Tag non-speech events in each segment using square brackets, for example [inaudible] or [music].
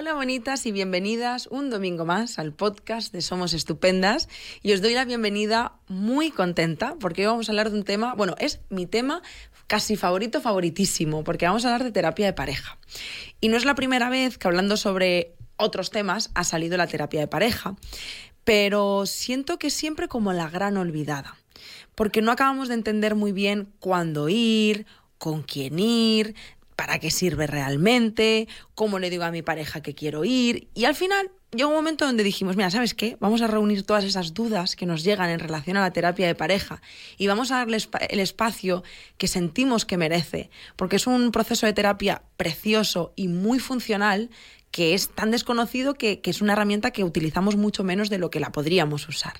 Hola bonitas y bienvenidas un domingo más al podcast de Somos Estupendas y os doy la bienvenida muy contenta porque hoy vamos a hablar de un tema, bueno, es mi tema casi favorito, favoritísimo, porque vamos a hablar de terapia de pareja. Y no es la primera vez que hablando sobre otros temas ha salido la terapia de pareja, pero siento que siempre como la gran olvidada, porque no acabamos de entender muy bien cuándo ir, con quién ir, para qué sirve realmente, cómo le digo a mi pareja que quiero ir. Y al final llegó un momento donde dijimos, mira, ¿sabes qué? Vamos a reunir todas esas dudas que nos llegan en relación a la terapia de pareja y vamos a darle el espacio que sentimos que merece, porque es un proceso de terapia precioso y muy funcional que es tan desconocido que, es una herramienta que utilizamos mucho menos de lo que la podríamos usar.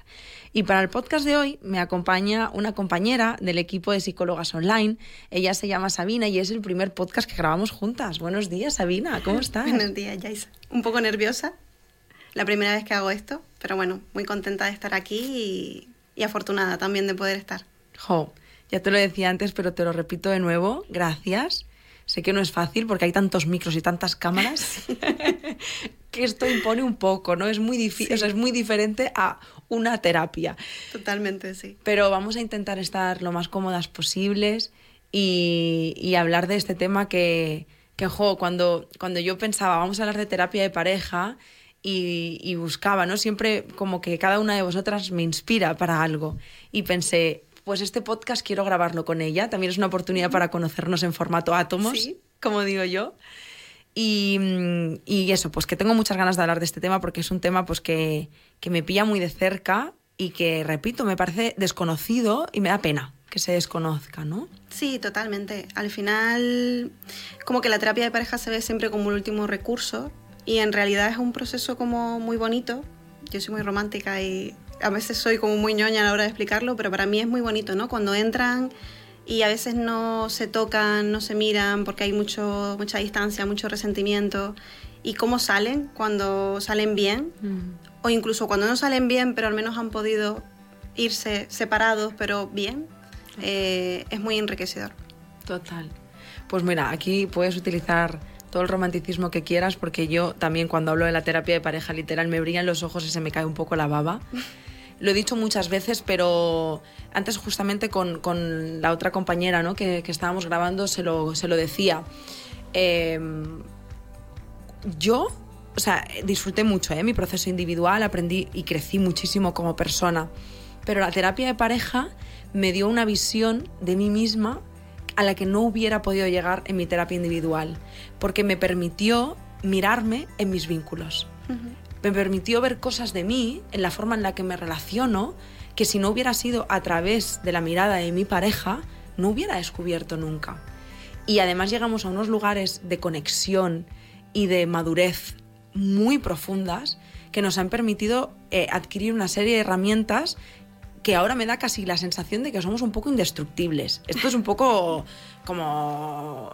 Y para el podcast de hoy me acompaña una compañera del equipo de psicólogas online. Ella se llama Sabina y es el primer podcast que grabamos juntas. Buenos días, Sabina, ¿cómo estás? [laughs] Buenos días, Jaisa. Un poco nerviosa, la primera vez que hago esto, pero bueno, muy contenta de estar aquí y, afortunada también de poder estar. Jo, ya te lo decía antes, pero te lo repito de nuevo. Gracias Sé que no es fácil porque hay tantos micros y tantas cámaras [laughs] que esto impone un poco, ¿no? Es muy difícil, es muy diferente a una terapia. Totalmente, sí. Pero vamos a intentar estar lo más cómodas posibles y, hablar de este tema que, que cuando, cuando yo pensaba, vamos a hablar de terapia de pareja, y, y, buscaba, ¿no? Siempre como que cada una de vosotras me inspira para algo. Y pensé, pues este podcast quiero grabarlo con ella. También es una oportunidad para conocernos en formato átomos, como digo yo. Y, eso, pues que tengo muchas ganas de hablar de este tema porque es un tema pues que, que me pilla muy de cerca y que, repito, me parece desconocido y me da pena que se desconozca, ¿no? Sí, totalmente. Al final, como que la terapia de pareja se ve siempre como el último recurso y en realidad es un proceso como muy bonito. Yo soy muy romántica y a veces soy como muy ñoña a la hora de explicarlo, pero para mí es muy bonito, ¿no? Cuando entran y a veces no se tocan, no se miran porque hay mucho, mucha distancia, mucho resentimiento. Y cómo salen cuando salen bien, mm. o incluso cuando no salen bien, pero al menos han podido irse separados, pero bien, eh, es muy enriquecedor. Total. Pues mira, aquí puedes utilizar todo el romanticismo que quieras, porque yo también cuando hablo de la terapia de pareja literal me brillan los ojos y se me cae un poco la baba. [laughs] Lo he dicho muchas veces, pero antes justamente con, la otra compañera ¿no? que, estábamos grabando se lo, se lo decía. Em, yo, o sea, disfruté mucho ¿eh? mi proceso individual, aprendí y crecí muchísimo como persona, pero la terapia de pareja me dio una visión de mí misma a la que no hubiera podido llegar en mi terapia individual, porque me permitió mirarme en mis vínculos me permitió ver cosas de mí en la forma en la que me relaciono que si no hubiera sido a través de la mirada de mi pareja, no hubiera descubierto nunca. Y además llegamos a unos lugares de conexión y de madurez muy profundas que nos han permitido eh, adquirir una serie de herramientas que ahora me da casi la sensación de que somos un poco indestructibles. Esto es un poco como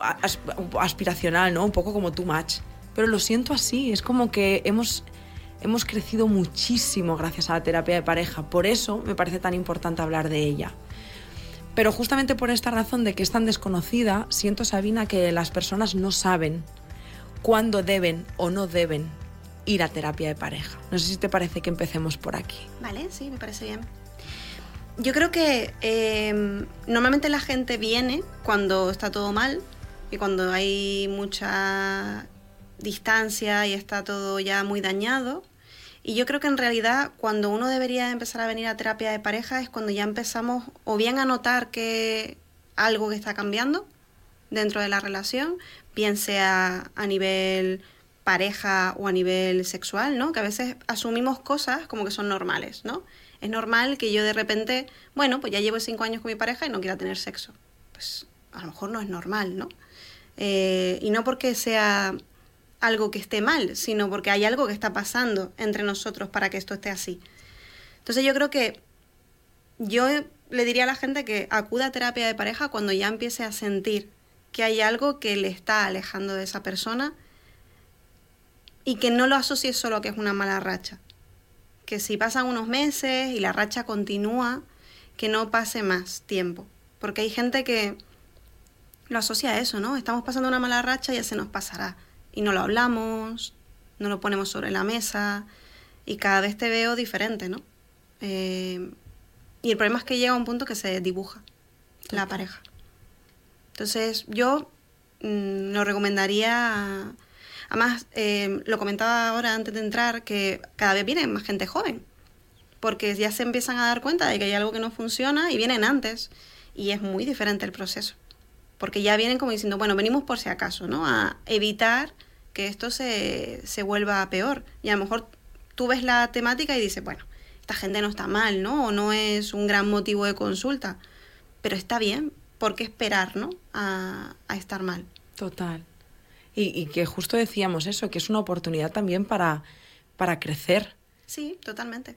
aspiracional, ¿no? Un poco como too much. Pero lo siento así, es como que hemos hemos crecido muchísimo gracias a la terapia de pareja. Por eso me parece tan importante hablar de ella. Pero justamente por esta razón de que es tan desconocida, siento, Sabina, que las personas no saben cuándo deben o no deben ir a terapia de pareja. No sé si te parece que empecemos por aquí. Vale, sí, me parece bien. Yo creo que em, normalmente la gente viene cuando está todo mal y cuando hay mucha distancia y está todo ya muy dañado y yo creo que en realidad cuando uno debería empezar a venir a terapia de pareja es cuando ya empezamos o bien a notar que algo que está cambiando dentro de la relación, bien sea a nivel pareja o a nivel sexual, ¿no? Que a veces asumimos cosas como que son normales, ¿no? Es normal que yo de repente, bueno, pues ya llevo cinco años con mi pareja y no quiera tener sexo. Pues a lo mejor no es normal, ¿no? Eh, y no porque sea algo que esté mal, sino porque hay algo que está pasando entre nosotros para que esto esté así. Entonces yo creo que yo le diría a la gente que acuda a terapia de pareja cuando ya empiece a sentir que hay algo que le está alejando de esa persona y que no lo asocie solo a que es una mala racha. Que si pasan unos meses y la racha continúa, que no pase más tiempo. Porque hay gente que lo asocia a eso, ¿no? Estamos pasando una mala racha y ya se nos pasará y no lo hablamos, no lo ponemos sobre la mesa y cada vez te veo diferente, ¿no? Eh, y el problema es que llega a un punto que se dibuja la pareja. Entonces yo mm, lo recomendaría, además eh, lo comentaba ahora antes de entrar, que cada vez viene más gente joven, porque ya se empiezan a dar cuenta de que hay algo que no funciona y vienen antes y es muy diferente el proceso, porque ya vienen como diciendo, bueno, venimos por si acaso, ¿no? A evitar que esto se, se vuelva peor y a lo mejor tú ves la temática y dices, bueno, esta gente no está mal, ¿no? O no es un gran motivo de consulta, pero está bien, ¿por qué esperar, ¿no? A, estar mal. Total. Y, que justo decíamos eso, que es una oportunidad también para, para crecer. Sí, totalmente.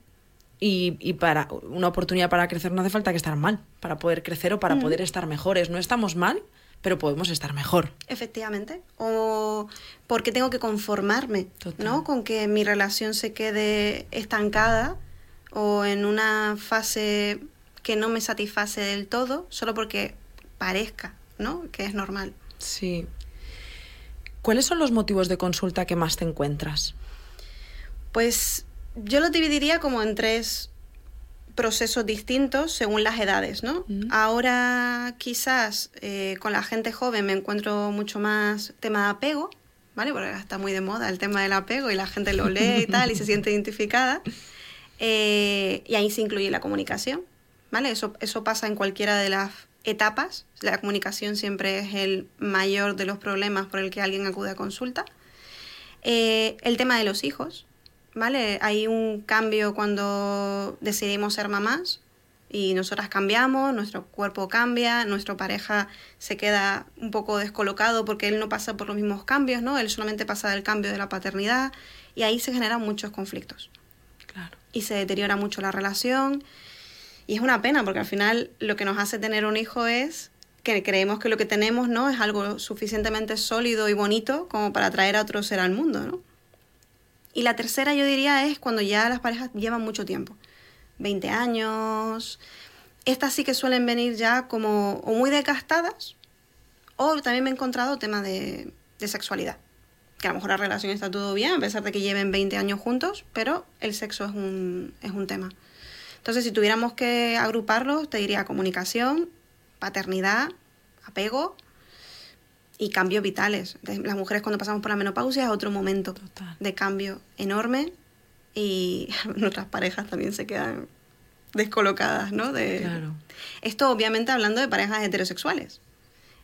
Y, para una oportunidad para crecer no hace falta que estar mal, para poder crecer o para mm. poder estar mejores. No estamos mal, pero podemos estar mejor. Efectivamente. O porque tengo que conformarme, ¿no? Con que mi relación se quede estancada o en una fase que no me satisface del todo, solo porque parezca, ¿no? Que es normal. Sí. ¿Cuáles son los motivos de consulta que más te encuentras? Pues yo lo dividiría como en tres procesos distintos según las edades, ¿no? Mm. Ahora quizás eh, con la gente joven me encuentro mucho más tema de apego, ¿vale? Porque está muy de moda el tema del apego y la gente lo lee y tal y se siente identificada. Eh, y ahí se incluye la comunicación, ¿vale? Eso, eso pasa en cualquiera de las etapas. La comunicación siempre es el mayor de los problemas por el que alguien acude a consulta. Eh, el tema de los hijos, ¿vale? Hay un cambio cuando decidimos ser mamás y nosotras cambiamos, nuestro cuerpo cambia, nuestra pareja se queda un poco descolocado porque él no pasa por los mismos cambios, ¿no? Él solamente pasa del cambio de la paternidad y ahí se generan muchos conflictos. Claro. Y se deteriora mucho la relación y es una pena porque al final lo que nos hace tener un hijo es que creemos que lo que tenemos no es algo suficientemente sólido y bonito como para traer a otro ser al mundo, ¿no? Y la tercera yo diría es cuando ya las parejas llevan mucho tiempo, 20 años. Estas sí que suelen venir ya como o muy desgastadas o también me he encontrado temas de, de sexualidad. Que a lo mejor la relación está todo bien, a pesar de que lleven 20 años juntos, pero el sexo es un, es un tema. Entonces, si tuviéramos que agruparlos, te diría comunicación, paternidad, apego y cambios vitales. Las mujeres cuando pasamos por la menopausia es otro momento de cambio enorme y [laughs] nuestras parejas también se quedan descolocadas, ¿no? De... Claro. Esto obviamente hablando de parejas heterosexuales.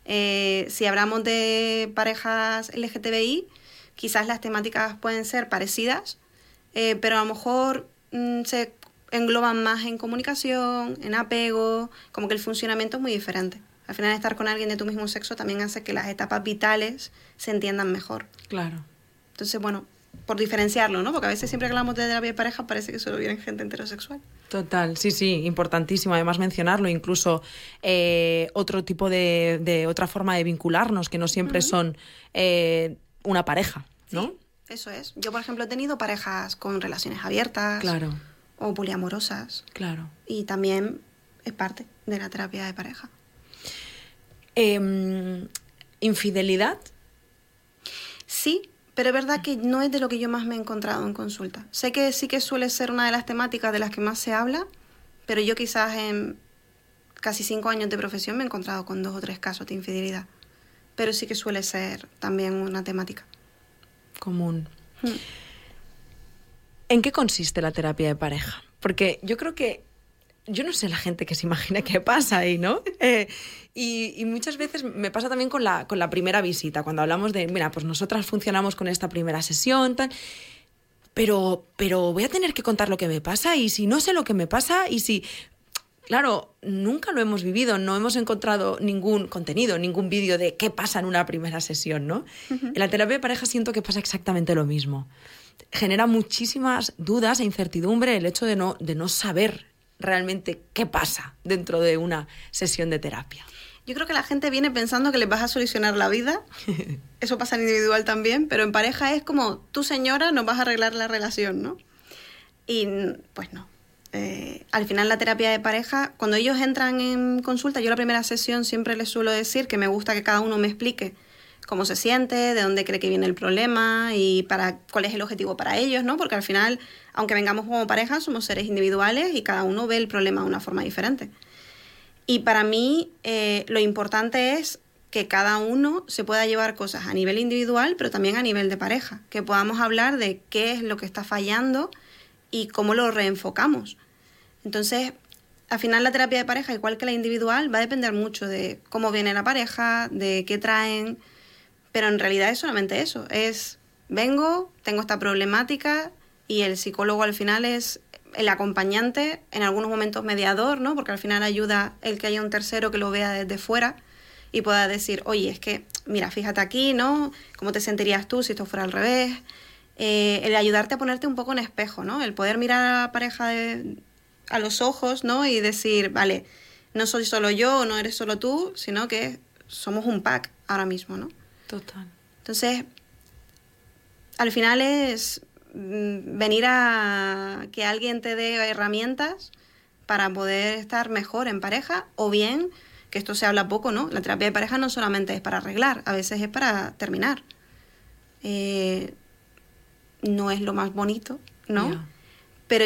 Eh, si hablamos de parejas LGTBI, quizás las temáticas pueden ser parecidas, eh, pero a lo mejor mm, se engloban más en comunicación, en apego, como que el funcionamiento es muy diferente. Al final estar con alguien de tu mismo sexo también hace que las etapas vitales se entiendan mejor. Claro. Entonces, bueno, por diferenciarlo, ¿no? Porque a veces siempre que hablamos de terapia de pareja parece que solo viene gente heterosexual. Total, sí, sí, importantísimo además mencionarlo, incluso eh, otro tipo de, de, otra forma de vincularnos, que no siempre son eh, una pareja, ¿no? Sí, eso es. Yo, por ejemplo, he tenido parejas con relaciones abiertas. Claro o poliamorosas. Claro. Y también es parte de la terapia de pareja. Em, ¿Infidelidad? Sí, pero es verdad que no es de lo que yo más me he encontrado en consulta. Sé que sí que suele ser una de las temáticas de las que más se habla, pero yo quizás en casi cinco años de profesión me he encontrado con dos o tres casos de infidelidad. Pero sí que suele ser también una temática. Común. Hmm. ¿En qué consiste la terapia de pareja? Porque yo creo que yo no sé la gente que se imagina qué pasa ahí, ¿no? [laughs] Eh, y, muchas veces me pasa también con la, con la primera visita, cuando hablamos de, mira, pues nosotras funcionamos con esta primera sesión, tal, pero, pero voy a tener que contar lo que me pasa y si no sé lo que me pasa y si... Claro, nunca lo hemos vivido, no hemos encontrado ningún contenido, ningún vídeo de qué pasa en una primera sesión, ¿no? En la terapia de pareja siento que pasa exactamente lo mismo genera muchísimas dudas e incertidumbre el hecho de no, de no saber realmente qué pasa dentro de una sesión de terapia. Yo creo que la gente viene pensando que les vas a solucionar la vida. [laughs] Eso pasa en individual también, pero en pareja es como, tú señora nos vas a arreglar la relación, ¿no? Y pues no. Eh, al final la terapia de pareja, cuando ellos entran en consulta, yo la primera sesión siempre les suelo decir que me gusta que cada uno me explique cómo se siente, de dónde cree que viene el problema y para cuál es el objetivo para ellos, ¿no? Porque al final, aunque vengamos como pareja, somos seres individuales y cada uno ve el problema de una forma diferente. Y para mí eh, lo importante es que cada uno se pueda llevar cosas a nivel individual, pero también a nivel de pareja, que podamos hablar de qué es lo que está fallando y cómo lo reenfocamos. Entonces, al final la terapia de pareja, igual que la individual, va a depender mucho de cómo viene la pareja, de qué traen, pero en realidad es solamente eso, es vengo, tengo esta problemática y el psicólogo al final es el acompañante, en algunos momentos mediador, ¿no? Porque al final ayuda el que haya un tercero que lo vea desde fuera y pueda decir, oye, es que, mira, fíjate aquí, ¿no? ¿Cómo te sentirías tú si esto fuera al revés? Eh, el ayudarte a ponerte un poco en espejo, ¿no? El poder mirar a la pareja a los ojos, ¿no? Y decir, vale, no soy solo yo, no eres solo tú, sino que somos un pack ahora mismo, ¿no? Total. Entonces, al final es mm, venir a que alguien te dé herramientas para poder estar mejor en pareja o bien que esto se habla poco, ¿no? La terapia de pareja no solamente es para arreglar, a veces es para terminar. Eh, no es lo más bonito, ¿no? Pero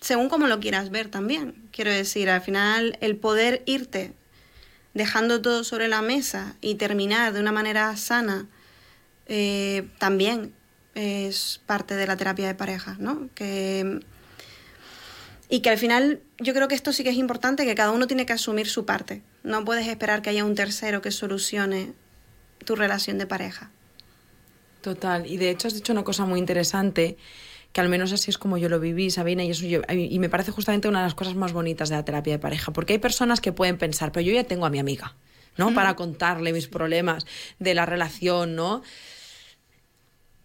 según como lo quieras ver también. Quiero decir, al final el poder irte dejando todo sobre la mesa y terminar de una manera sana eh, también es parte de la terapia de pareja, ¿no? Que, y que al final yo creo que esto sí que es importante, que cada uno tiene que asumir su parte. No puedes esperar que haya un tercero que solucione tu relación de pareja. Total, y de hecho has dicho una cosa muy interesante, que al menos así es como yo lo viví, Sabina, y, eso y me parece justamente una de las cosas más bonitas de la terapia de pareja, porque hay personas que pueden pensar, pero yo ya tengo a mi amiga, ¿no? Para contarle mis problemas de la relación, ¿no?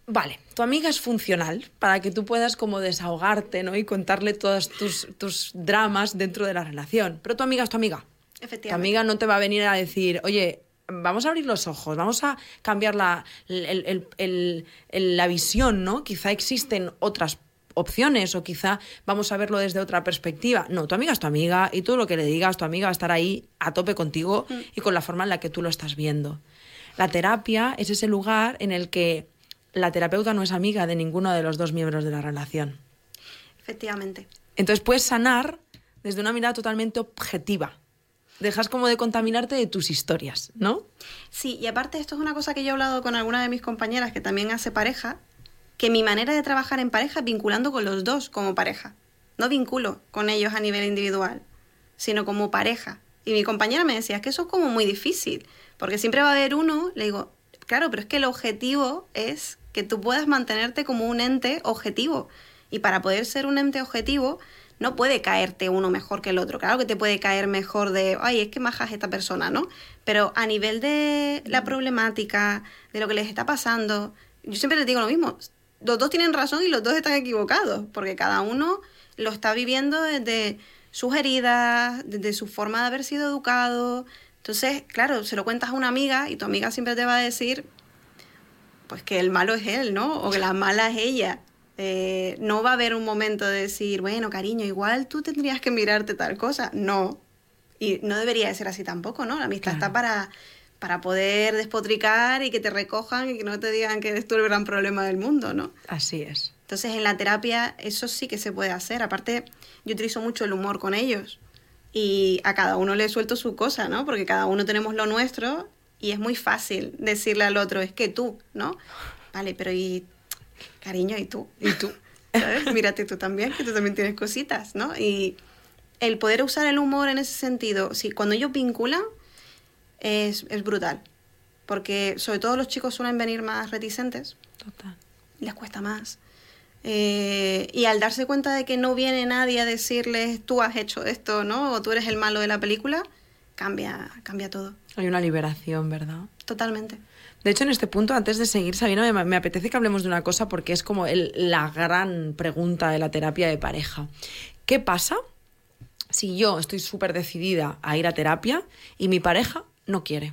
Vale, tu amiga es funcional para que tú puedas como desahogarte, ¿no? Y contarle todos tus, tus dramas dentro de la relación. Pero tu amiga es tu amiga. Efectivamente. Tu amiga no te va a venir a decir, oye, vamos a abrir los ojos, vamos a cambiar la, la visión, ¿no? Quizá existen otras opciones o quizá vamos a verlo desde otra perspectiva. No, tu amiga es tu amiga y todo lo que le digas, tu amiga va a estar ahí a tope contigo mm. y con la forma en la que tú lo estás viendo. La terapia es ese lugar en el que la terapeuta no es amiga de ninguno de los dos miembros de la relación. Efectivamente. Entonces puedes sanar desde una mirada totalmente objetiva. Dejas como de contaminarte de tus historias, ¿no? Sí, y aparte esto es una cosa que yo he hablado con alguna de mis compañeras que también hace pareja, que mi manera de trabajar en pareja es vinculando con los dos como pareja. No vinculo con ellos a nivel individual, sino como pareja. Y mi compañera me decía, es que eso es como muy difícil, porque siempre va a haber uno, le digo, claro, pero es que el objetivo es que tú puedas mantenerte como un ente objetivo. Y para poder ser un ente objetivo, no puede caerte uno mejor que el otro. Claro que te puede caer mejor de, ay, es que majas esta persona, ¿no? Pero a nivel de la problemática, de lo que les está pasando, yo siempre les digo lo mismo. Los dos tienen razón y los dos están equivocados, porque cada uno lo está viviendo desde sus heridas, desde su forma de haber sido educado. Entonces, claro, se lo cuentas a una amiga y tu amiga siempre te va a decir, pues que el malo es él, ¿no? O que la mala es ella. Eh, no va a haber un momento de decir, bueno, cariño, igual tú tendrías que mirarte tal cosa. No. Y no debería de ser así tampoco, ¿no? La amistad está para, para poder despotricar y que te recojan y que no te digan que eres tú el gran problema del mundo, ¿no? Así es. Entonces, en la terapia eso sí que se puede hacer. Aparte, yo utilizo mucho el humor con ellos. Y a cada uno le suelto su cosa, ¿no? Porque cada uno tenemos lo nuestro y es muy fácil decirle al otro, es que tú, ¿no? Vale, pero ¿y cariño, ¿y tú? ¿Y tú? ¿Sabes? [laughs] Mírate tú también, que tú también tienes cositas, ¿no? Y el poder usar el humor en ese sentido, sí, cuando ellos vinculan, es, es brutal. Porque sobre todo los chicos suelen venir más reticentes. Total. Les cuesta más. Eh, y al darse cuenta de que no viene nadie a decirles tú has hecho esto, ¿no? O tú eres el malo de la película, cambia, cambia todo. Hay una liberación, ¿verdad? Totalmente. De hecho, en este punto, antes de seguir, Sabina, me, apetece que hablemos de una cosa porque es como la gran pregunta de la terapia de pareja. ¿Qué pasa si yo estoy súper decidida a ir a terapia y mi pareja no quiere?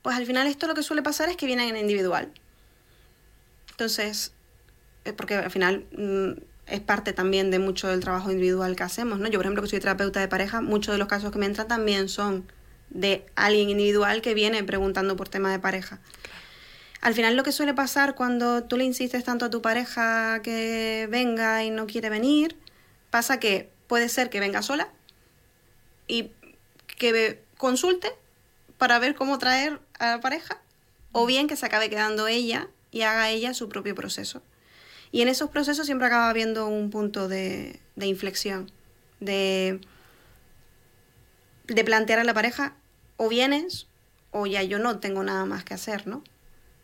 Pues al final esto lo que suele pasar es que vienen en individual. Entonces, eh, porque al final mm, es parte también de mucho del trabajo individual que hacemos, ¿no? Yo, por ejemplo, que soy terapeuta de pareja, muchos de los casos que me entran también son de alguien individual que viene preguntando por tema de pareja. Al final lo que suele pasar cuando tú le insistes tanto a tu pareja que venga y no quiere venir, pasa que puede ser que venga sola y que consulte para ver cómo traer a la pareja, o bien que se acabe quedando ella y haga ella su propio proceso. Y en esos procesos siempre acaba habiendo un punto de, de inflexión, de, de plantear a la pareja, o vienes, o ya yo no tengo nada más que hacer, ¿no?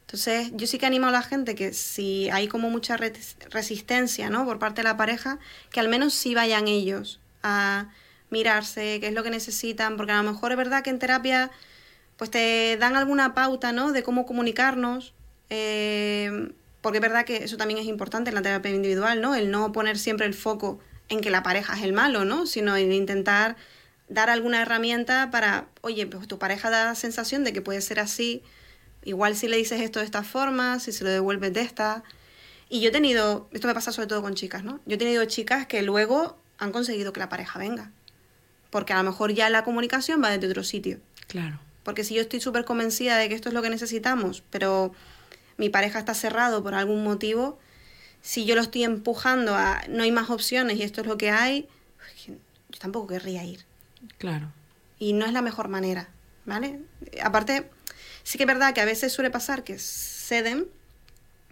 Entonces, yo sí que animo a la gente que si hay como mucha resistencia, ¿no? Por parte de la pareja, que al menos sí vayan ellos a mirarse, qué es lo que necesitan, porque a lo mejor es verdad que en terapia pues te dan alguna pauta, ¿no? De cómo comunicarnos, eh, porque es verdad que eso también es importante en la terapia individual, ¿no? El no poner siempre el foco en que la pareja es el malo, ¿no? Sino en intentar dar alguna herramienta para, oye, pues tu pareja da la sensación de que puede ser así, Igual si le dices esto de esta forma, si se lo devuelves de esta. Y yo he tenido, esto me pasa sobre todo con chicas, ¿no? Yo he tenido chicas que luego han conseguido que la pareja venga. Porque a lo mejor ya la comunicación va desde otro sitio. Claro. Porque si yo estoy súper convencida de que esto es lo que necesitamos, pero mi pareja está cerrado por algún motivo, si yo lo estoy empujando a no hay más opciones y esto es lo que hay, yo tampoco querría ir. Claro. Y no es la mejor manera, ¿vale? Aparte, Sí que es verdad que a veces suele pasar que ceden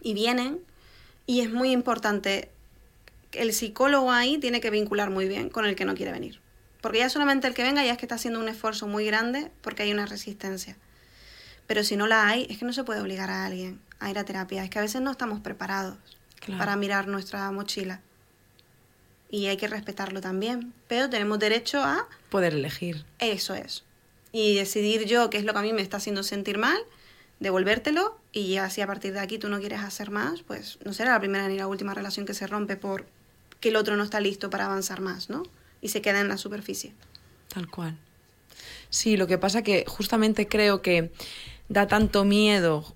y vienen y es muy importante, el psicólogo ahí tiene que vincular muy bien con el que no quiere venir. Porque ya solamente el que venga ya es que está haciendo un esfuerzo muy grande porque hay una resistencia. Pero si no la hay, es que no se puede obligar a alguien a ir a terapia. Es que a veces no estamos preparados para mirar nuestra mochila. Y hay que respetarlo también. Pero tenemos derecho a... Poder elegir. Eso es y decidir yo qué es lo que a mí me está haciendo sentir mal, devolvértelo y ya si a partir de aquí tú no quieres hacer más, pues no será la primera ni la última relación que se rompe por que el otro no está listo para avanzar más, ¿no? Y se queda en la superficie. Tal cual. Sí, lo que pasa que justamente creo que da tanto miedo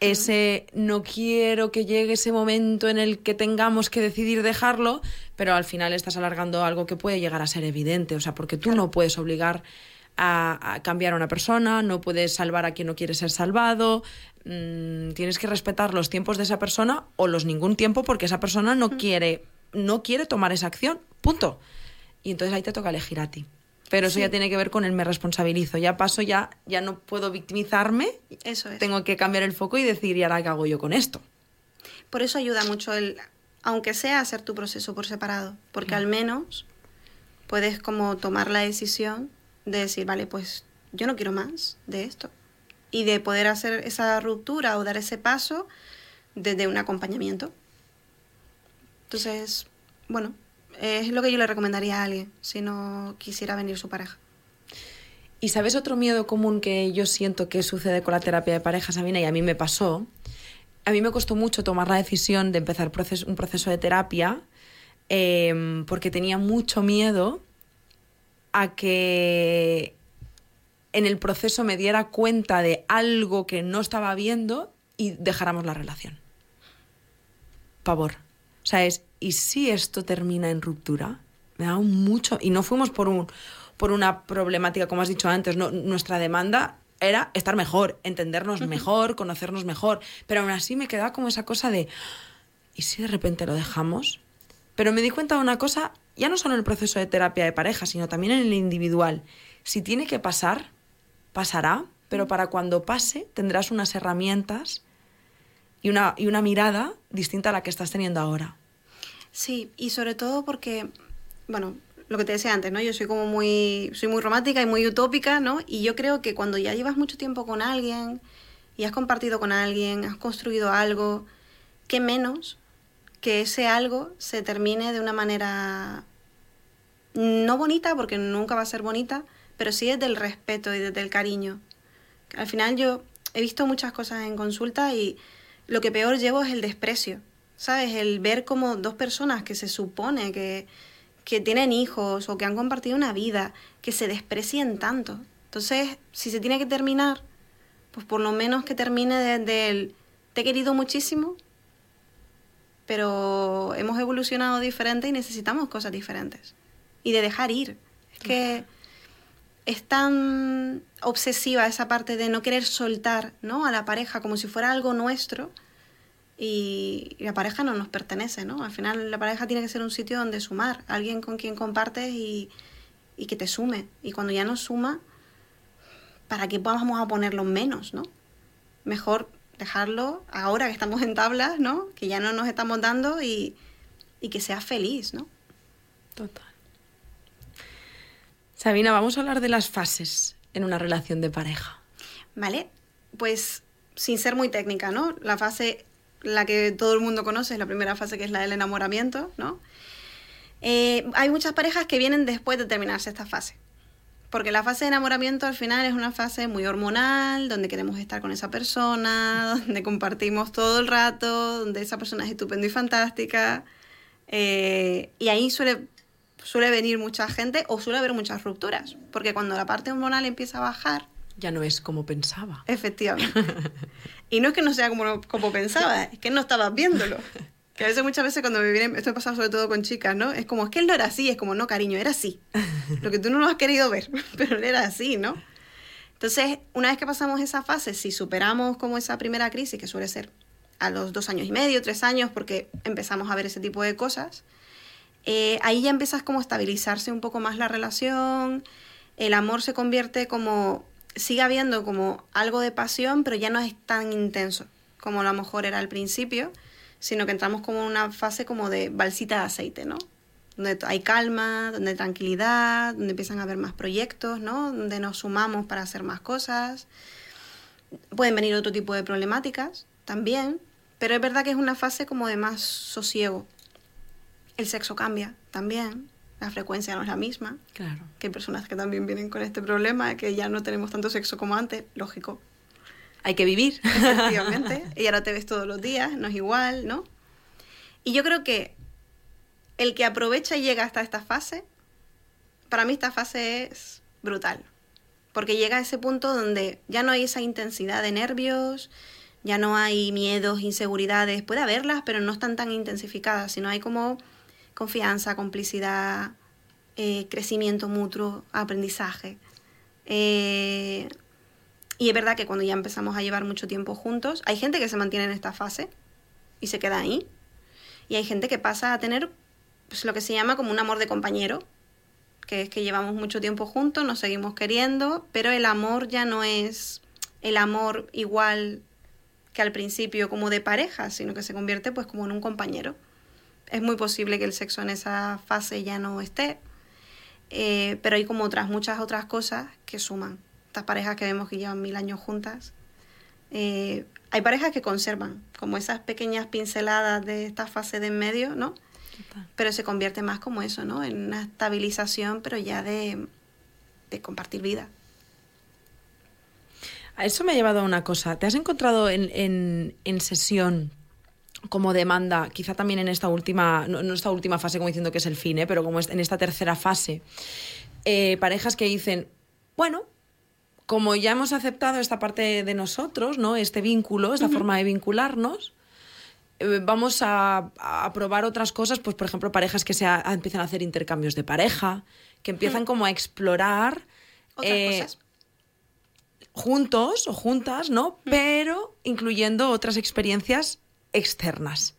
ese no quiero que llegue ese momento en el que tengamos que decidir dejarlo, pero al final estás alargando algo que puede llegar a ser evidente, o sea, porque tú no puedes obligar a, cambiar a una persona, no puedes salvar a quien no quiere ser salvado, mm, tienes que respetar los tiempos de esa persona o los ningún tiempo porque esa persona no quiere, no quiere tomar esa acción, punto. Y entonces ahí te toca elegir a ti. Pero eso ya tiene que ver con el me responsabilizo. Ya paso, ya, ya no puedo victimizarme. Eso es. Tengo que cambiar el foco y decir, ¿y ahora qué hago yo con esto? Por eso ayuda mucho el, aunque sea hacer tu proceso por separado, porque al menos puedes como tomar la decisión de decir, vale, pues yo no quiero más de esto. Y de poder hacer esa ruptura o dar ese paso desde un acompañamiento. Entonces, bueno, es lo que yo le recomendaría a alguien si no quisiera venir su pareja. ¿Y sabes otro miedo común que yo siento que sucede con la terapia de pareja, Sabina, y a mí me pasó? A mí me costó mucho tomar la decisión de empezar un proceso de terapia em, porque tenía mucho miedo a que en el proceso me diera cuenta de algo que no estaba viendo y dejáramos la relación. Pavor. O sea, es, ¿y si esto termina en ruptura? Me da mucho. Y no fuimos por, un, por una problemática, como has dicho antes, nuestra demanda era estar mejor, entendernos mejor, conocernos mejor. Pero aún así me quedaba como esa cosa de, ¿y si de repente lo dejamos? Pero me di cuenta de una cosa ya no solo en el proceso de terapia de pareja, sino también en el individual. Si tiene que pasar, pasará, pero para cuando pase tendrás unas herramientas y una, y una mirada distinta a la que estás teniendo ahora. Sí, y sobre todo porque, bueno, lo que te decía antes, ¿no? Yo soy como muy, soy muy romántica y muy utópica, ¿no? Y yo creo que cuando ya llevas mucho tiempo con alguien y has compartido con alguien, has construido algo, qué menos que ese algo se termine de una manera no bonita, porque nunca va a ser bonita, pero sí desde el respeto y desde el cariño. Al final yo he visto muchas cosas en consulta y lo que peor llevo es el desprecio, ¿sabes? El ver como dos personas que se supone que, que tienen hijos o que han compartido una vida, que se desprecien tanto. Entonces, si se tiene que terminar, pues por lo menos que termine desde el te he querido muchísimo, pero hemos evolucionado diferente y necesitamos cosas diferentes y de dejar ir. Es que es tan obsesiva esa parte de no querer soltar ¿no? a la pareja como si fuera algo nuestro y, la pareja no nos pertenece, ¿no? Al final la pareja tiene que ser un sitio donde sumar, alguien con quien compartes y, y que te sume. Y cuando ya no suma, ¿para qué vamos a ponerlo menos, ¿no? Mejor dejarlo ahora que estamos en tablas, ¿no? Que ya no nos estamos dando y, y que sea feliz, ¿no? Total. Sabina, vamos a hablar de las fases en una relación de pareja. Vale, pues sin ser muy técnica, ¿no? La fase la que todo el mundo conoce, es la primera fase que es la del enamoramiento, ¿no? Eh, hay muchas parejas que vienen después de terminarse esta fase. Porque la fase de enamoramiento al final es una fase muy hormonal, donde queremos estar con esa persona, [laughs] donde compartimos todo el rato, donde esa persona es estupenda y fantástica. Eh, y ahí suele, suele venir mucha gente o suele haber muchas rupturas. Porque cuando la parte hormonal empieza a bajar, ya no es como pensaba. Efectivamente. [laughs] y no es que no sea como, como pensaba, es que no estabas viéndolo. [laughs] Que a veces, muchas veces cuando me vienen, esto pasa sobre todo con chicas, ¿no? Es como, es que él no era así, es como, no, cariño, era así. [laughs] Lo que tú no lo has querido ver, [laughs] pero él era así, ¿no? Entonces, una vez que pasamos esa fase, si superamos como esa primera crisis, que suele ser a los dos años y medio, tres años, porque empezamos a ver ese tipo de cosas, eh, ahí ya empiezas como a estabilizarse un poco más la relación, el amor se convierte como sigue habiendo como algo de pasión, pero ya no es tan intenso como a lo mejor era al principio, sino que entramos como en una fase como de balsita de aceite, ¿no? Donde hay calma, donde hay tranquilidad, donde empiezan a haber más proyectos, ¿no? Donde nos sumamos para hacer más cosas. Pueden venir otro tipo de problemáticas también, pero es verdad que es una fase como de más sosiego. El sexo cambia también, la frecuencia no es la misma. Claro. Que hay personas que también vienen con este problema, que ya no tenemos tanto sexo como antes, lógico. Hay que vivir. Efectivamente. [laughs] y ahora te ves todos los días, no es igual, ¿no? Y yo creo que el que aprovecha y llega hasta esta fase, para mí esta fase es brutal. Porque llega a ese punto donde ya no hay esa intensidad de nervios, ya no hay miedos, inseguridades, puede haberlas, pero no están tan intensificadas, sino hay como confianza, complicidad, eh, crecimiento mutuo, aprendizaje. Eh, y es verdad que cuando ya empezamos a llevar mucho tiempo juntos, hay gente que se mantiene en esta fase y se queda ahí. Y hay gente que pasa a tener pues, lo que se llama como un amor de compañero, que es que llevamos mucho tiempo juntos, nos seguimos queriendo, pero el amor ya no es el amor igual que al principio como de pareja, sino que se convierte pues como en un compañero es muy posible que el sexo en esa fase ya no esté, eh, pero hay como otras, muchas otras cosas que suman. Estas parejas que vemos que llevan mil años juntas, eh, hay parejas que conservan como esas pequeñas pinceladas de esta fase de en medio, ¿no? Pero se convierte más como eso, ¿no? En una estabilización, pero ya de, de compartir vida. A eso me ha llevado a una cosa. ¿Te has encontrado en, en, en sesión como demanda, quizá también en esta última, no, esta última fase como diciendo que es el fin, ¿eh? pero como en esta tercera fase, eh, parejas que dicen, bueno, como ya hemos aceptado esta parte de nosotros, ¿no? Este vínculo, esta forma de vincularnos, eh, vamos a, probar otras cosas, pues por ejemplo, parejas que se empiezan a hacer intercambios de pareja, que empiezan como a explorar otras juntos o juntas, ¿no? Pero incluyendo otras experiencias externas.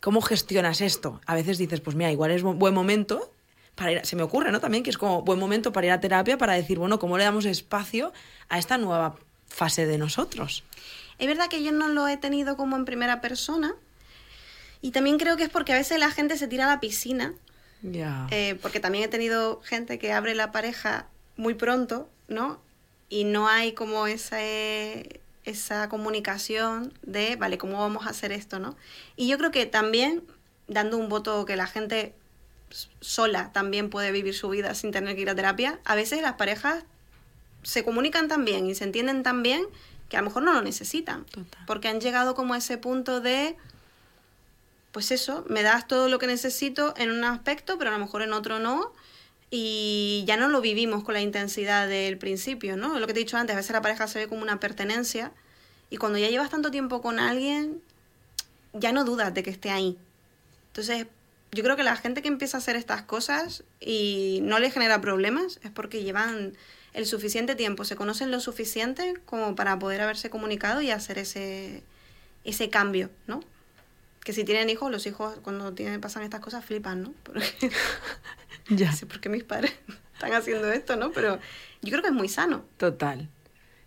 ¿Cómo gestionas esto? A veces dices, pues mira, igual es buen momento para ir, se me ocurre, ¿no? También que es como buen momento para ir a terapia para decir, bueno, ¿cómo le damos espacio a esta nueva fase de nosotros? Es verdad que yo no lo he tenido como en primera persona y también creo que es porque a veces la gente se tira a la piscina. Ya. Eh, porque también he tenido gente que abre la pareja muy pronto, ¿no? Y no hay como ese esa comunicación de, vale, ¿cómo vamos a hacer esto, no? Y yo creo que también, dando un voto que la gente sola también puede vivir su vida sin tener que ir a terapia, a veces las parejas se comunican tan bien y se entienden tan bien que a lo mejor no lo necesitan. Porque han llegado como a ese punto de, pues eso, me das todo lo que necesito en un aspecto, pero a lo mejor en otro no. Y ya no lo vivimos con la intensidad del principio, ¿no? Lo que te he dicho antes, a veces la pareja se ve como una pertenencia y cuando ya llevas tanto tiempo con alguien, ya no dudas de que esté ahí. Entonces, yo creo que la gente que empieza a hacer estas cosas y no le genera problemas es porque llevan el suficiente tiempo, se conocen lo suficiente como para poder haberse comunicado y hacer ese, ese cambio, ¿no? Que si tienen hijos, los hijos cuando tienen, pasan estas cosas flipan, ¿no? [laughs] Porque, [laughs] Ya. no sé por qué mis padres [laughs] están haciendo esto, ¿no? Pero yo creo que es muy sano. Total.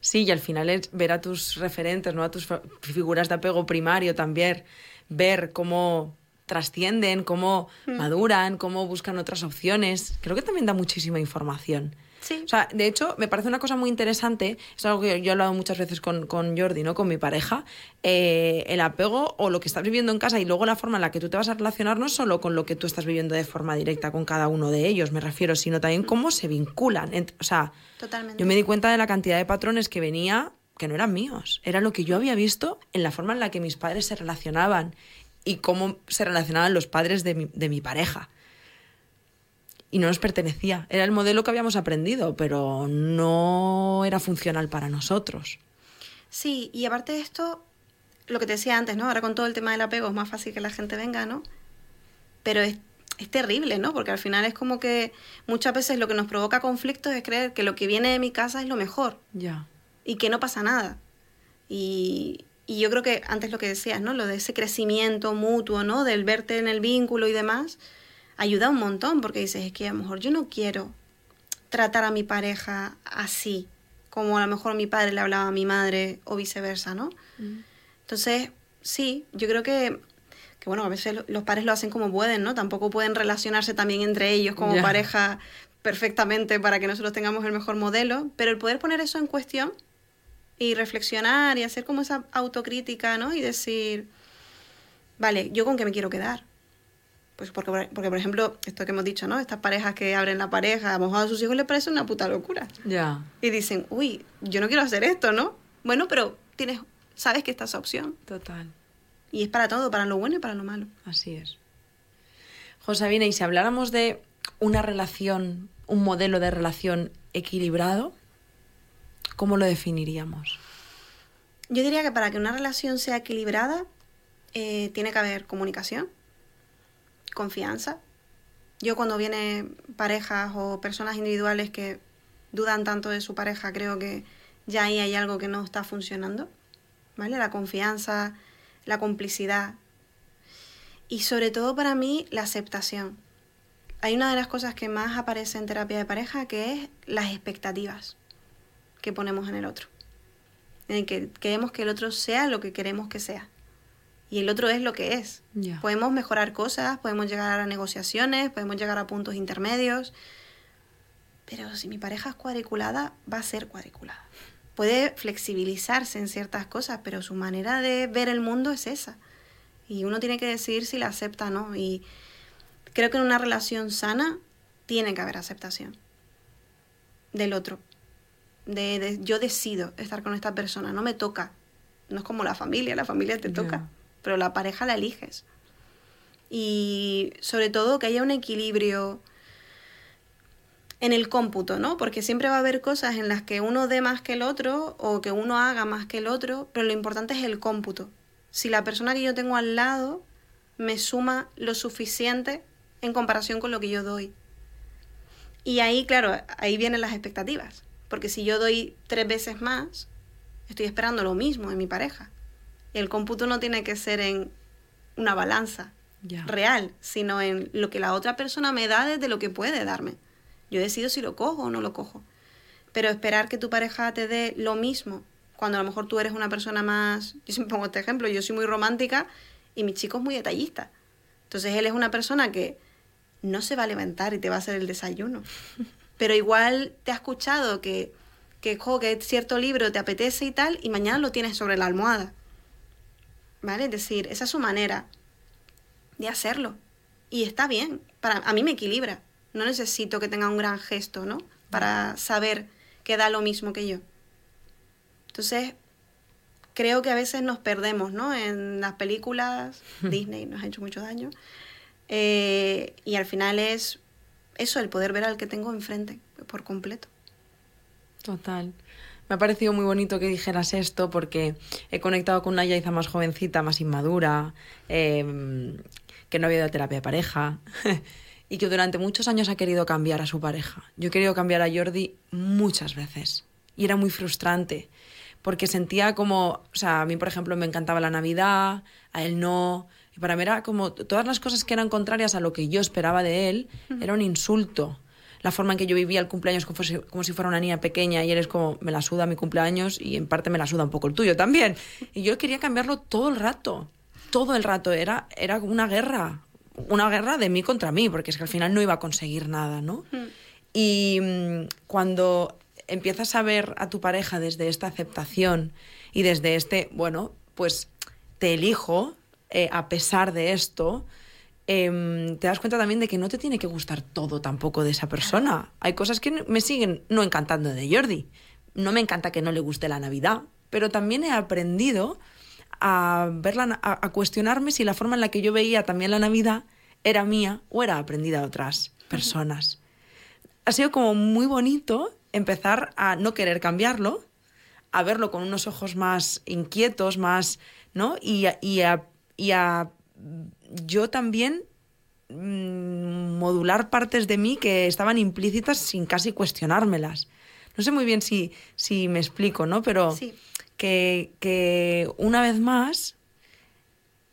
Sí, y al final es ver a tus referentes, ¿no? A tus figuras de apego primario también, ver cómo trascienden, cómo maduran, cómo buscan otras opciones. Creo que también da muchísima información. Sí. O sea, de hecho, me parece una cosa muy interesante, es algo que yo he hablado muchas veces con, con Jordi, ¿no? Con mi pareja, eh, el apego o lo que estás viviendo en casa y luego la forma en la que tú te vas a relacionar no solo con lo que tú estás viviendo de forma directa con cada uno de ellos, me refiero, sino también cómo se vinculan. O sea, Totalmente. yo me di cuenta de la cantidad de patrones que venía que no eran míos, era lo que yo había visto en la forma en la que mis padres se relacionaban y cómo se relacionaban los padres de mi, de mi pareja. Y no nos pertenecía, era el modelo que habíamos aprendido, pero no era funcional para nosotros. Sí, y aparte de esto, lo que te decía antes, ¿no? Ahora con todo el tema del apego es más fácil que la gente venga, ¿no? Pero es, es terrible, ¿no? Porque al final es como que muchas veces lo que nos provoca conflictos es creer que lo que viene de mi casa es lo mejor Ya. y que no pasa nada. Y, y yo creo que antes lo que decías, ¿no? Lo de ese crecimiento mutuo, ¿no? Del verte en el vínculo y demás, ayuda un montón porque dices, es que a lo mejor yo no quiero tratar a mi pareja así, como a lo mejor mi padre le hablaba a mi madre o viceversa, ¿no? Entonces, sí, yo creo que, que bueno, a veces lo- los padres lo hacen como pueden, ¿no? Tampoco pueden relacionarse también entre ellos como pareja perfectamente para que nosotros tengamos el mejor modelo, pero el poder poner eso en cuestión y reflexionar y hacer como esa autocrítica, ¿no? Y decir, vale, ¿yo con qué me quiero quedar? Pues porque, por- porque, por ejemplo, esto que hemos dicho, ¿no? Estas parejas que abren la pareja, a lo mejor a sus hijos les parece una puta locura. Ya. Y dicen, uy, yo no quiero hacer esto, ¿no? Bueno, pero tienes, sabes que está esa opción. Total. Y es para todo, para lo bueno y para lo malo. Así es. Josabina, y si habláramos de una relación, un modelo de relación equilibrado, ¿cómo lo definiríamos? Yo diría que para que una relación sea equilibrada, eh, tiene que haber comunicación, confianza. Yo cuando vienen parejas o personas individuales que dudan tanto de su pareja, creo que ya ahí hay algo que no está funcionando. ¿Vale? La confianza, la complicidad. Y sobre todo para mí, la aceptación. Hay una de las cosas que más aparece en terapia de pareja que es las expectativas que ponemos en el otro. En que queremos que el otro sea lo que queremos que sea. Y el otro es lo que es. Podemos mejorar cosas, podemos llegar a negociaciones, podemos llegar a puntos intermedios. Pero si mi pareja es cuadriculada, va a ser cuadriculada. Puede flexibilizarse en ciertas cosas, pero su manera de ver el mundo es esa. Y uno tiene que decidir si la acepta o no. Y creo que en una relación sana tiene que haber aceptación del otro. De, de- yo decido estar con esta persona, no me toca. No es como la familia, la familia te toca, pero la pareja la eliges. Y sobre todo que haya un equilibrio en el cómputo, ¿no? Porque siempre va a haber cosas en las que uno dé más que el otro o que uno haga más que el otro, pero lo importante es el cómputo. Si la persona que yo tengo al lado me suma lo suficiente en comparación con lo que yo doy. Y ahí, claro, ahí vienen las expectativas. Porque si yo doy tres veces más, estoy esperando lo mismo en mi pareja. El cómputo no tiene que ser en una balanza real, sino en lo que la otra persona me da desde lo que puede darme. Yo decido si lo cojo o no lo cojo. Pero esperar que tu pareja te dé lo mismo, cuando a lo mejor tú eres una persona más... Yo siempre pongo este ejemplo, yo soy muy romántica y mi chico es muy detallista. Entonces él es una persona que no se va a levantar y te va a hacer el desayuno. [laughs] Pero igual te ha escuchado que, que, jo, que cierto libro te apetece y tal, y mañana lo tienes sobre la almohada. ¿Vale? Es decir, esa es su manera de hacerlo. Y está bien. Para, a mí me equilibra. No necesito que tenga un gran gesto, ¿no? Para saber que da lo mismo que yo. Entonces, creo que a veces nos perdemos, ¿no? En las películas, [laughs] Disney nos ha hecho mucho daño. Eh, y al final es eso, el poder ver al que tengo enfrente por completo. Total. Me ha parecido muy bonito que dijeras esto porque he conectado con una Yaiza más jovencita, más inmadura, eh, que no había ido a terapia de pareja. [laughs] y que durante muchos años ha querido cambiar a su pareja. Yo he querido cambiar a Jordi muchas veces y era muy frustrante porque sentía como, o sea, a mí por ejemplo me encantaba la Navidad, a él no, y para mí era como todas las cosas que eran contrarias a lo que yo esperaba de él, era un insulto. La forma en que yo vivía el cumpleaños como, si, como si fuera una niña pequeña y él es como, me la suda mi cumpleaños y en parte me la suda un poco el tuyo también. Y yo quería cambiarlo todo el rato, todo el rato, era, era una guerra, una guerra de mí contra mí, porque es que al final no iba a conseguir nada, ¿no? Y mm, cuando empiezas a ver a tu pareja desde esta aceptación y desde este, bueno, pues te elijo eh, a pesar de esto, em, te das cuenta también de que no te tiene que gustar todo tampoco de esa persona. Hay cosas que me siguen no encantando de Jordi. No me encanta que no le guste la Navidad, pero también he aprendido a, verla, a, cuestionarme si la forma en la que yo veía también la Navidad era mía o era aprendida de otras personas. Ha sido como muy bonito empezar a no querer cambiarlo, a verlo con unos ojos más inquietos, más, ¿no? Y, y, a, y a yo también mm, modular partes de mí que estaban implícitas sin casi cuestionármelas. No sé muy bien si, si me explico, ¿no? Pero que, que una vez más,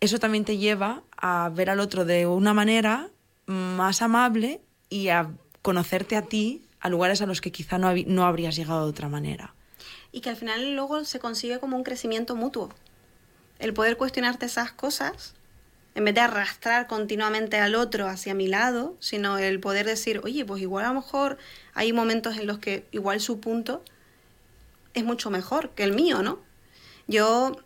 eso también te lleva a ver al otro de una manera más amable y a conocerte a ti a lugares a los que quizá no, no habrías llegado de otra manera. Y que al final luego se consigue como un crecimiento mutuo. El poder cuestionarte esas cosas, en vez de arrastrar continuamente al otro hacia mi lado, sino el poder decir, oye, pues igual a lo mejor hay momentos en los que igual su punto es mucho mejor que el mío, ¿no? Yo,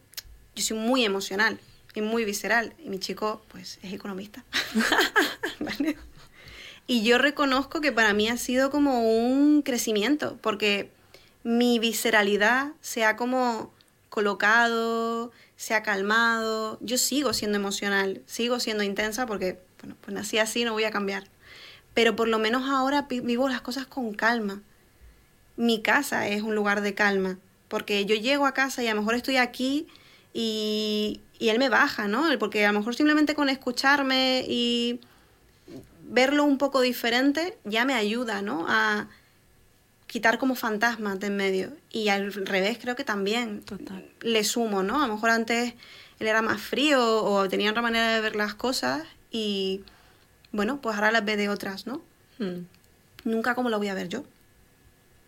yo soy muy emocional y muy visceral y mi chico pues es economista. [laughs] Y yo reconozco que para mí ha sido como un crecimiento, porque mi visceralidad se ha como colocado, se ha calmado. Yo sigo siendo emocional, sigo siendo intensa porque, bueno, pues nací así, no voy a cambiar. Pero por lo menos ahora vivo las cosas con calma. Mi casa es un lugar de calma, porque yo llego a casa y a lo mejor estoy aquí y, y él me baja, ¿no? Porque a lo mejor simplemente con escucharme y verlo un poco diferente ya me ayuda, ¿no? A quitar como fantasmas de en medio. Y al revés creo que también le sumo, ¿no? A lo mejor antes él era más frío o tenía otra manera de ver las cosas y bueno, pues ahora las ve de otras, ¿no? Hmm. Nunca como lo voy a ver yo.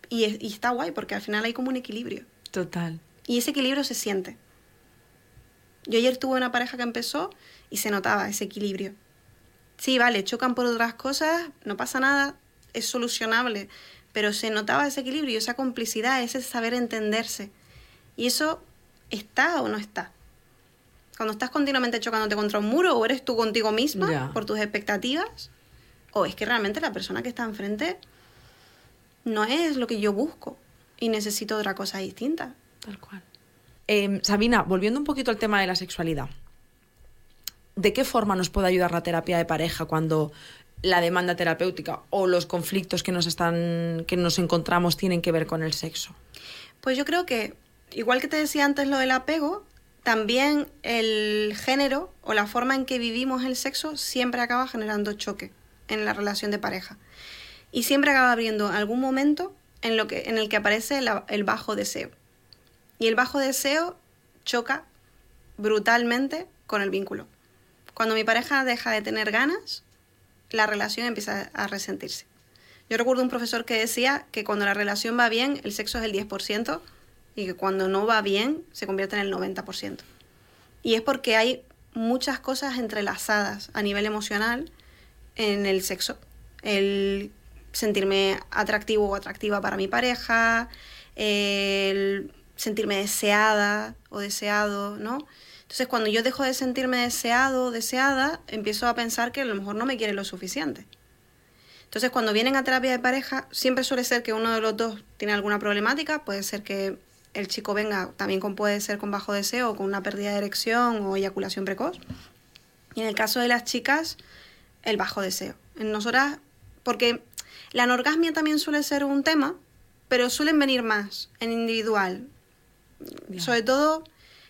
Y, y está guay porque al final hay como un equilibrio. Total. Y ese equilibrio se siente. Yo ayer tuve una pareja que empezó y se notaba ese equilibrio sí, vale, chocan por otras cosas, no pasa nada, es solucionable, pero se notaba ese equilibrio, esa complicidad, ese saber entenderse. Y eso está o no está. Cuando estás continuamente chocándote contra un muro, o eres tú contigo misma por tus expectativas, o es que realmente la persona que está enfrente no es lo que yo busco y necesito otra cosa distinta. Tal cual. Em, Sabina, volviendo un poquito al tema de la sexualidad. ¿de qué forma nos puede ayudar la terapia de pareja cuando la demanda terapéutica o los conflictos que nos están que nos encontramos tienen que ver con el sexo? Pues yo creo que igual que te decía antes lo del apego, también el género o la forma en que vivimos el sexo siempre acaba generando choque en la relación de pareja. Y siempre acaba abriendo algún momento en, lo que, en el que aparece el bajo deseo. Y el bajo deseo choca brutalmente con el vínculo. Cuando mi pareja deja de tener ganas, la relación empieza a resentirse. Yo recuerdo un profesor que decía que cuando la relación va bien, el sexo es el 10% y que cuando no va bien, se convierte en el 90%. Y es porque hay muchas cosas entrelazadas a nivel emocional en el sexo. El sentirme atractivo o atractiva para mi pareja, el sentirme deseada o deseado, ¿no? Entonces, cuando yo dejo de sentirme deseado o deseada, empiezo a pensar que a lo mejor no me quiere lo suficiente. Entonces, cuando vienen a terapia de pareja, siempre suele ser que uno de los dos tiene alguna problemática, puede ser que el chico venga también con puede ser con bajo deseo, o con una pérdida de erección o eyaculación precoz. Y en el caso de las chicas, el bajo deseo. En nosotras, porque la anorgasmia también suele ser un tema, pero suelen venir más en individual. Sobre todo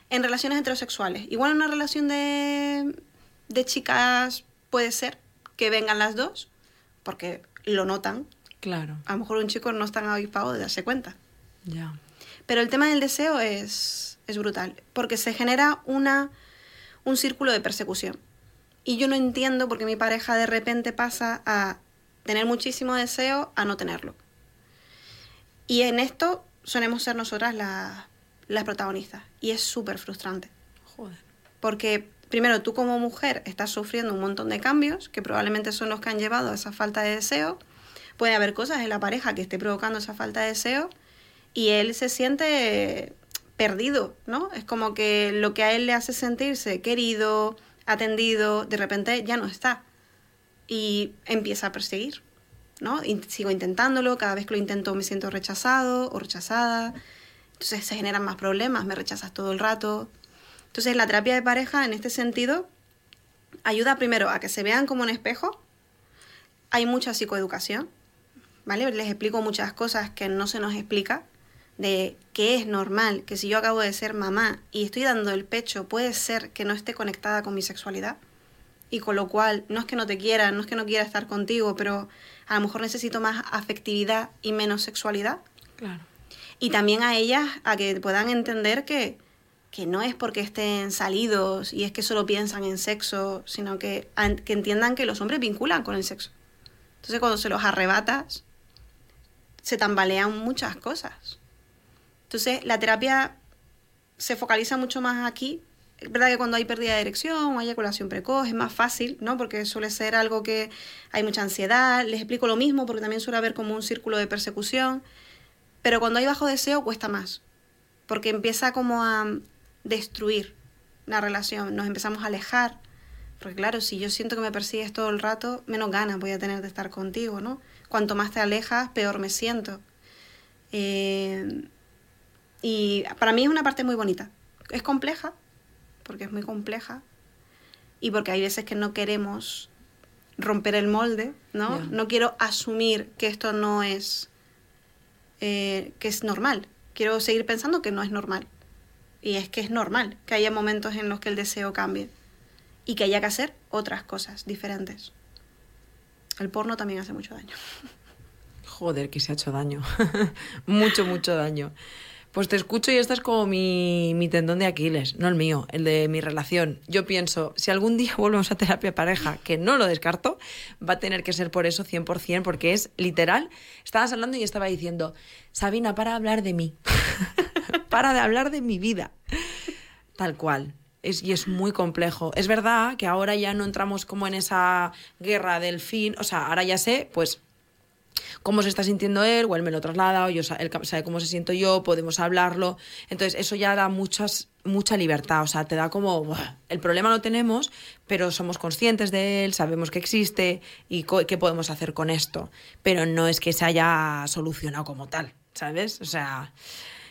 en relaciones heterosexuales. Igual una relación de, de chicas puede ser que vengan las dos, porque lo notan. Claro. A lo mejor un chico no está tan avispado de darse cuenta. Ya. Pero el tema del deseo es, es brutal, porque se genera una, un círculo de persecución. Y yo no entiendo por qué mi pareja de repente pasa a tener muchísimo deseo a no tenerlo. Y en esto solemos ser nosotras las, las protagonistas. Y es súper frustrante. Joder. Porque primero tú como mujer estás sufriendo un montón de cambios que probablemente son los que han llevado a esa falta de deseo. Puede haber cosas en la pareja que esté provocando esa falta de deseo y él se siente perdido, ¿no? Es como que lo que a él le hace sentirse querido, atendido, de repente ya no está. Y empieza a perseguir, ¿no? Y sigo intentándolo, cada vez que lo intento me siento rechazado o rechazada. Entonces se generan más problemas, me rechazas todo el rato. Entonces la terapia de pareja en este sentido ayuda primero a que se vean como un espejo. Hay mucha psicoeducación, ¿vale? Les explico muchas cosas que no se nos explica de que es normal, que si yo acabo de ser mamá y estoy dando el pecho, puede ser que no esté conectada con mi sexualidad. Y con lo cual, no es que no te quiera, no es que no quiera estar contigo, pero a lo mejor necesito más afectividad y menos sexualidad. Claro. Y también a ellas a que puedan entender que, que no es porque estén salidos y es que solo piensan en sexo, sino que, que entiendan que los hombres vinculan con el sexo. Entonces cuando se los arrebatas, se tambalean muchas cosas. Entonces, la terapia se focaliza mucho más aquí. Es verdad que cuando hay pérdida de erección o hay eyaculación precoz es más fácil, ¿no? Porque suele ser algo que hay mucha ansiedad. Les explico lo mismo porque también suele haber como un círculo de persecución. Pero cuando hay bajo deseo cuesta más. Porque empieza como a destruir la relación. Nos empezamos a alejar. Porque claro, si yo siento que me persigues todo el rato, menos ganas voy a tener de estar contigo, ¿no? Cuanto más te alejas, peor me siento. Eh, y para mí es una parte muy bonita. Es compleja, porque es muy compleja, y porque hay veces que no queremos romper el molde, ¿no? No quiero asumir que esto no es, eh, que es normal. Quiero seguir pensando que no es normal. Y es que es normal que haya momentos en los que el deseo cambie y que haya que hacer otras cosas diferentes. El porno también hace mucho daño. Joder, que se ha hecho daño. [laughs] mucho, mucho daño. Pues te escucho y esta es como mi, mi tendón de Aquiles, no el mío, el de mi relación. Yo pienso, si algún día [laughs] volvemos a terapia pareja, que no lo descarto, va a tener que ser por eso 100%, porque es literal. Estabas hablando y estaba diciendo, Sabina, para hablar de mí. [laughs] para de hablar de mi vida. Tal cual. Es, y es muy complejo. Es verdad que ahora ya no entramos como en esa guerra del fin. O sea, ahora ya sé, pues, cómo se está sintiendo él, o él me lo traslada, o yo, él sabe cómo se siento yo, podemos hablarlo. Entonces, eso ya da muchas, mucha libertad. O sea, te da como. "Buah, El problema lo tenemos, pero somos conscientes de él, sabemos que existe y qué podemos hacer con esto. Pero no es que se haya solucionado como tal, ¿sabes? O sea.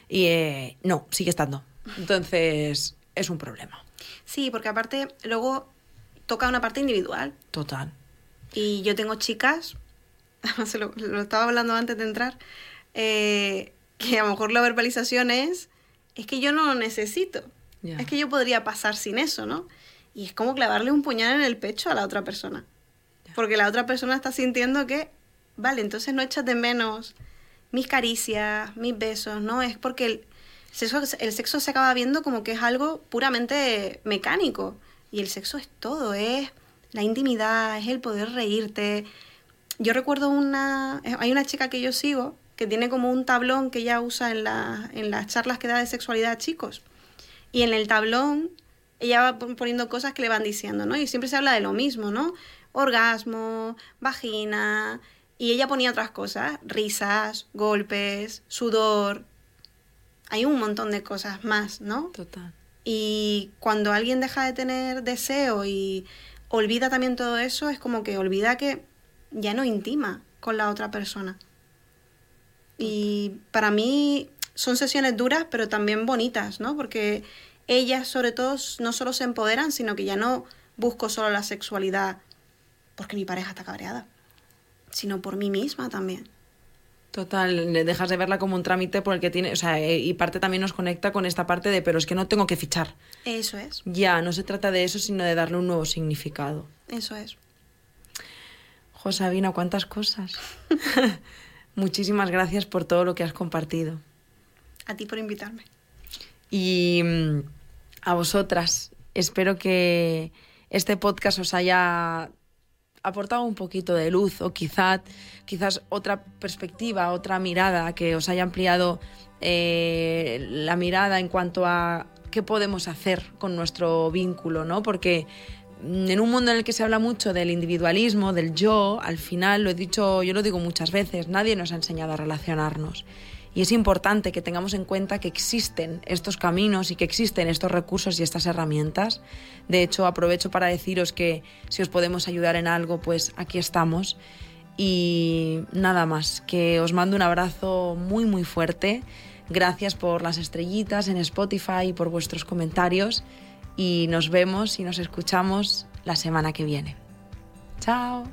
Y eh, no, sigue estando. Entonces, es un problema. Sí, porque aparte luego toca una parte individual. Total. Y yo tengo chicas, [laughs] se lo, lo estaba hablando antes de entrar, eh, que a lo mejor la verbalización es, es que yo no lo necesito. Ya. Es que yo podría pasar sin eso, ¿no? Y es como clavarle un puñal en el pecho a la otra persona. Porque la otra persona está sintiendo que, vale, entonces no echas de menos mis caricias, mis besos, ¿no? Es porque el sexo, el sexo se acaba viendo como que es algo puramente mecánico. Y el sexo es todo, es la intimidad, es el poder reírte. Yo recuerdo una... Hay una chica que yo sigo que tiene como un tablón que ella usa en, la, en las charlas que da de sexualidad a chicos. Y en el tablón ella va pon- poniendo cosas que le van diciendo, ¿no? Y siempre se habla de lo mismo, ¿no? Orgasmo, vagina. Y ella ponía otras cosas, risas, golpes, sudor. Hay un montón de cosas más, ¿no? Total. Y cuando alguien deja de tener deseo y olvida también todo eso, es como que olvida que ya no intima con la otra persona. Y para mí son sesiones duras, pero también bonitas, ¿no? Porque ellas, sobre todo, no solo se empoderan, sino que ya no busco solo la sexualidad porque mi pareja está cabreada, sino por mí misma también. Total, le dejas de verla como un trámite por el que tiene, o sea, eh, y parte también nos conecta con esta parte de, pero es que no tengo que fichar. Eso es, Ya, no se trata de eso, sino de darle un nuevo significado. eso es. Josabina, cuántas cosas. [laughs] Muchísimas gracias por todo lo que has compartido. A ti por invitarme. Y mm, a vosotras, espero que este podcast os haya aportado un poquito de luz o quizás, quizás otra perspectiva, otra mirada, que os haya ampliado eh, la mirada en cuanto a qué podemos hacer con nuestro vínculo, ¿no? Porque en un mundo en el que se habla mucho del individualismo, del yo, al final, lo he dicho, yo lo digo muchas veces, nadie nos ha enseñado a relacionarnos. Y es importante que tengamos en cuenta que existen estos caminos y que existen estos recursos y estas herramientas. De hecho, aprovecho para deciros que si os podemos ayudar en algo, pues aquí estamos. Y nada más, que os mando un abrazo muy muy fuerte. Gracias por las estrellitas en Spotify y por vuestros comentarios. Y nos vemos y nos escuchamos la semana que viene. Chao.